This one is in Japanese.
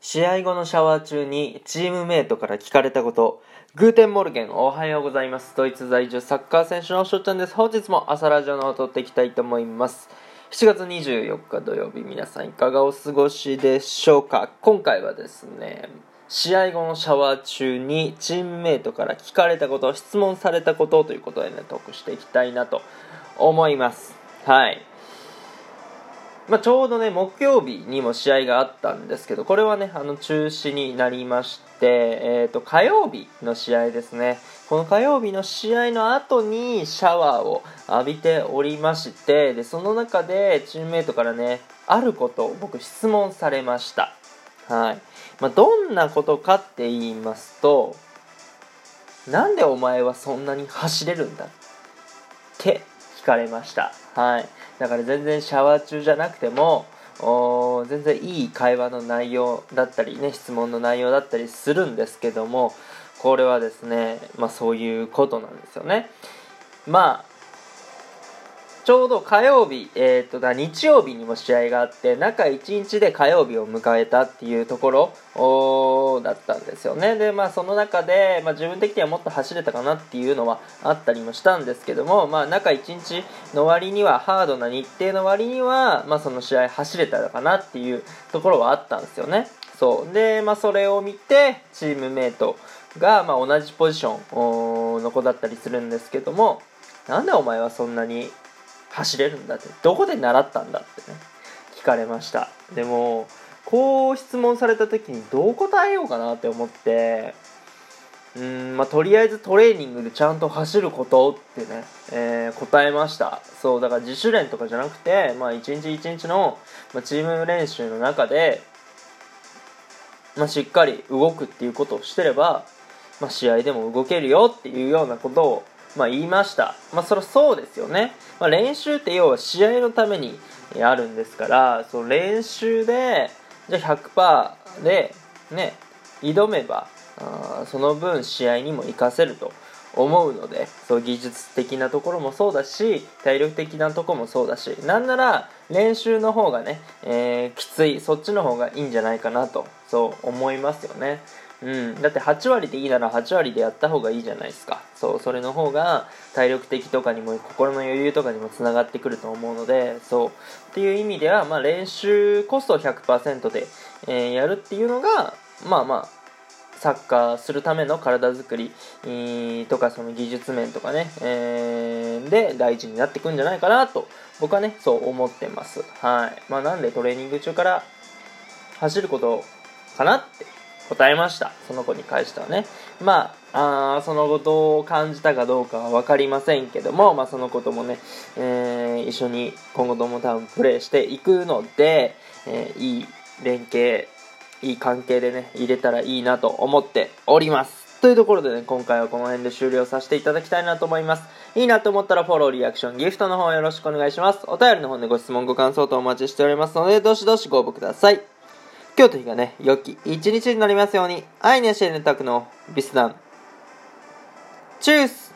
試合後のシャワー中にチームメイトから聞かれたこと。 Guten Morgen、おはようございます。ドイツ在住サッカー選手のしょっちゃんです。本日も朝ラジオのを撮っていきたいと思います。7月24日土曜日、皆さんいかがお過ごしでしょうか？今回はですね、試合後のシャワー中にチームメイトから聞かれたこと、質問されたことということでね、トークしていきたいなと思います。はい。まあ、ちょうどね、木曜日にも試合があったんですけど、これはね、あの中止になりまして、えーと、火曜日の試合ですね、この火曜日の試合の後にシャワーを浴びておりまして、でその中でチームメイトからね、あることを僕、質問されました。はいまあ、どんなことかって言いますと、なんでお前はそんなに走れるんだって疲れました。はい。だから全然シャワー中じゃなくても全然いい会話の内容だったりね質問の内容だったりするんですけどもこれはですねまあそういうことなんですよねまあちょうど火曜日、えーと、と日曜日にも試合があって中1日で火曜日を迎えたっていうところだったんですよね。でまあその中で、まあ、自分的にはもっと走れたかなっていうのはあったりもしたんですけども、まあ、中1日の割にはハードな日程の割には、まあ、その試合走れたのかなっていうところはあったんですよね。そう。で、まあ、それを見てチームメイトが、まあ、同じポジションの子だったりするんですけどもなんでお前はそんなに走れるんだって。どこで習ったんだってね。聞かれました。でもこう質問された時にどう答えようかなって思ってうんまあ、とりあえずトレーニングでちゃんと走ることってね、えー、答えました。そうだから自主練とかじゃなくて、まあ、一日一日の、まあ、チーム練習の中で、まあ、しっかり動くっていうことをしてれば、まあ、試合でも動けるよっていうようなことをまあ、言いました。まあ、そりゃそうですよね。まあ、練習って要は試合のためにあるんですから、その練習で、じゃあ100%で、ね、挑めば、あその分試合にも活かせると思うので、そう技術的なところもそうだし、体力的なところもそうだし、なんなら練習の方がね、えー、きつい、そっちの方がいいんじゃないかなと、そう思いますよね。うん、だって8割でいいなら8割でやった方がいいじゃないですか。そうそれの方が体力的とかにも心の余裕とかにもつながってくると思うのでそう。っていう意味では、まあ、練習こそ100%で、えー、やるっていうのがまあまあサッカーするための体づくりとかその技術面とかね、えー、で大事になってくんじゃないかなと僕はねそう思ってます。はい。まあなんでトレーニング中から走ることかなって答えました。その子に関してはね。まあ、あそのことを感じたかどうかは分かりませんけども、まあ、そのこともね、えー、一緒に今後とも多分プレイしていくので、えー、いい連携、いい関係でね、入れたらいいなと思っております。というところでね、今回はこの辺で終了させていただきたいなと思います。いいなと思ったらフォロー、リアクション、ギフトの方よろしくお願いします。お便りの方でご質問、ご感想とお待ちしておりますので、どしどしご応募ください。今日と日がね、良き一日になりますように、愛にしてねたくのビスダン。チュース